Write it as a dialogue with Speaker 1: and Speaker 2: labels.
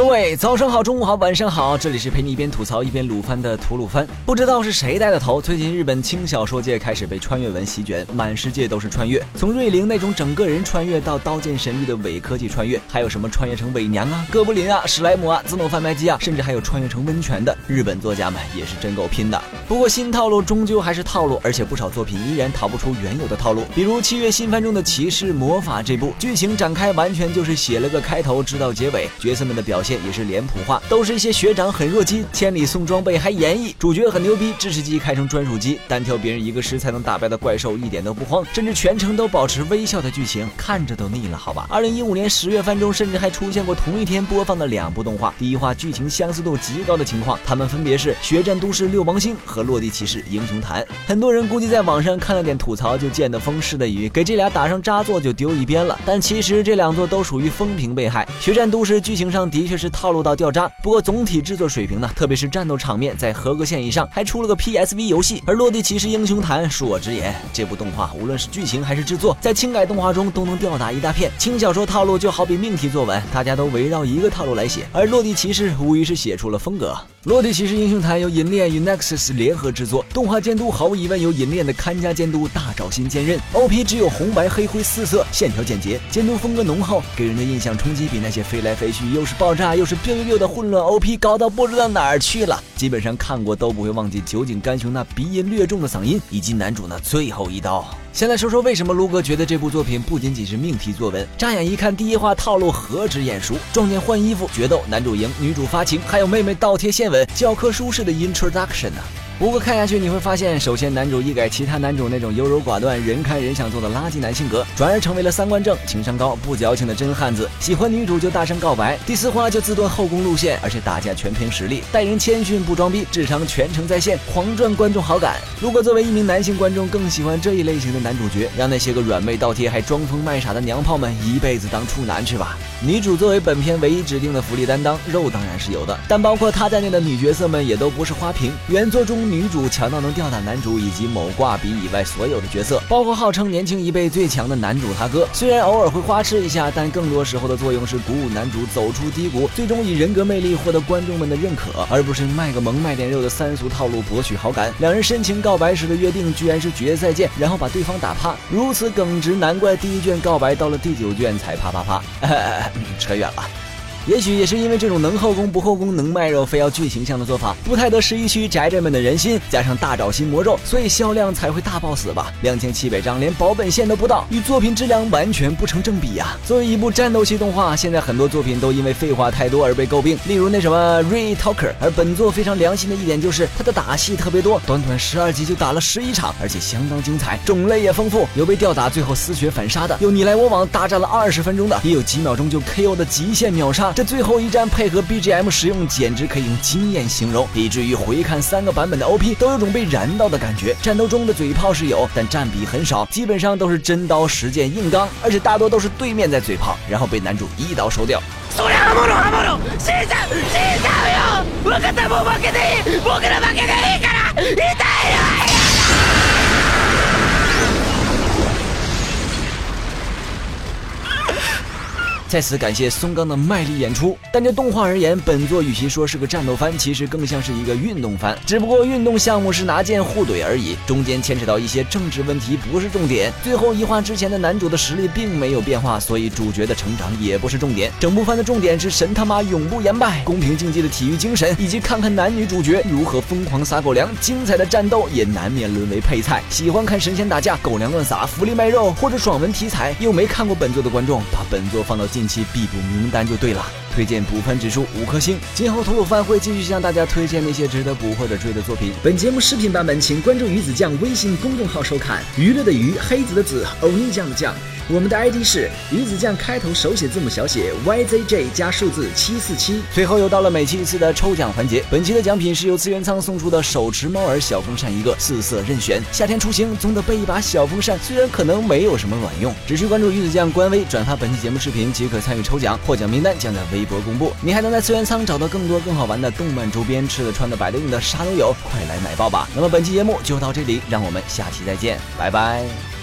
Speaker 1: 各位早上好，中午好，晚上好，这里是陪你一边吐槽一边鲁番的吐鲁番。不知道是谁带的头，最近日本轻小说界开始被穿越文席卷，满世界都是穿越。从瑞灵那种整个人穿越到刀剑神域的伪科技穿越，还有什么穿越成伪娘啊、哥布林啊、史莱姆啊、自动贩卖机啊，甚至还有穿越成温泉的。日本作家们也是真够拼的。不过新套路终究还是套路，而且不少作品依然逃不出原有的套路。比如七月新番中的《骑士魔法》这部，剧情展开完全就是写了个开头，知道结尾，角色们的表现。也是脸谱化，都是一些学长很弱鸡，千里送装备还演绎，主角很牛逼，知识机开成专属机，单挑别人一个师才能打败的怪兽一点都不慌，甚至全程都保持微笑的剧情，看着都腻了，好吧。二零一五年十月番中，甚至还出现过同一天播放的两部动画，第一话剧情相似度极高的情况，他们分别是《血战都市六芒星》和《落地骑士英雄坛》。很多人估计在网上看了点吐槽，就见得风湿的雨，给这俩打上渣座就丢一边了。但其实这两座都属于风评被害，《血战都市》剧情上的确是是。套路到掉渣，不过总体制作水平呢，特别是战斗场面在合格线以上，还出了个 PSV 游戏。而《落地骑士英雄坛》恕我直言，这部动画无论是剧情还是制作，在轻改动画中都能吊打一大片。轻小说套路就好比命题作文，大家都围绕一个套路来写，而《落地骑士》无疑是写出了风格。《落地骑士英雄坛》由银链与 Nexus 联合制作，动画监督毫无疑问由银链的看家监督大沼新兼任。OP 只有红白黑灰四色，线条简洁，监督风格浓厚，给人的印象冲击比那些飞来飞去又是爆炸又是 biu biu 的混乱 OP 高到不知道哪儿去了。基本上看过都不会忘记酒井干雄那鼻音略重的嗓音，以及男主那最后一刀。先来说说为什么卢哥觉得这部作品不仅仅是命题作文。乍眼一看，第一话套路何止眼熟，撞见换衣服、决斗、男主赢、女主发情，还有妹妹倒贴线吻，教科书式的 introduction 呢。不过看下去你会发现，首先男主一改其他男主那种优柔寡断、人看人想做的垃圾男性格，转而成为了三观正、情商高、不矫情的真汉子。喜欢女主就大声告白，第四话就自断后宫路线，而且打架全凭实力，待人谦逊不装逼，智商全程在线，狂赚观众好感。如果作为一名男性观众更喜欢这一类型的男主角，让那些个软妹倒贴还装疯卖傻的娘炮们一辈子当处男去吧。女主作为本片唯一指定的福利担当，肉当然是有的，但包括她在内的女角色们也都不是花瓶。原作中。女主强到能吊打男主以及某挂笔以外所有的角色，包括号称年轻一辈最强的男主他哥。虽然偶尔会花痴一下，但更多时候的作用是鼓舞男主走出低谷，最终以人格魅力获得观众们的认可，而不是卖个萌卖点肉的三俗套路博取好感。两人深情告白时的约定居然是决赛见，然后把对方打趴，如此耿直，难怪第一卷告白到了第九卷才啪啪啪。扯远了。也许也是因为这种能后宫不后宫、能卖肉非要剧情向的做法，不太得十一区宅宅们的人心，加上大找新魔咒，所以销量才会大爆死吧？两千七百张连保本线都不到，与作品质量完全不成正比呀！作为一部战斗系动画，现在很多作品都因为废话太多而被诟病，例如那什么《Re Talker》，而本作非常良心的一点就是它的打戏特别多，短短十二集就打了十一场，而且相当精彩，种类也丰富，有被吊打最后丝血反杀的，有你来我往大战了二十分钟的，也有几秒钟就 KO 的极限秒杀。这最后一战配合 BGM 使用，简直可以用惊艳形容，以至于回看三个版本的 OP 都有种被燃到的感觉。战斗中的嘴炮是有，但占比很少，基本上都是真刀实剑硬刚，而且大多都是对面在嘴炮，然后被男主一刀收掉。在此感谢松冈的卖力演出。但就动画而言，本作与其说是个战斗番，其实更像是一个运动番。只不过运动项目是拿剑互怼而已，中间牵扯到一些政治问题不是重点。最后一话之前的男主的实力并没有变化，所以主角的成长也不是重点。整部番的重点是神他妈永不言败、公平竞技的体育精神，以及看看男女主角如何疯狂撒狗粮。精彩的战斗也难免沦为配菜。喜欢看神仙打架、狗粮乱撒、福利卖肉或者爽文题材又没看过本作的观众，把本作放到近期必补名单就对了。推荐补番指数五颗星。今后吐鲁番会继续向大家推荐那些值得补或者追的作品。本节目视频版本，请关注鱼子酱微信公众号收看。娱乐的娱，黑子的子，欧尼酱的酱。我们的 ID 是鱼子酱，开头手写字母小写 YZJ 加数字七四七。最后又到了每期一次的抽奖环节，本期的奖品是由资源仓送出的手持猫耳小风扇一个，四色任选。夏天出行总得备一把小风扇，虽然可能没有什么卵用，只需关注鱼子酱官微，转发本期节目视频即可参与抽奖，获奖名单将在微微博公布。你还能在资源仓找到更多更好玩的动漫周边，吃的穿的摆的用的啥都有，快来买爆吧！那么本期节目就到这里，让我们下期再见，拜拜。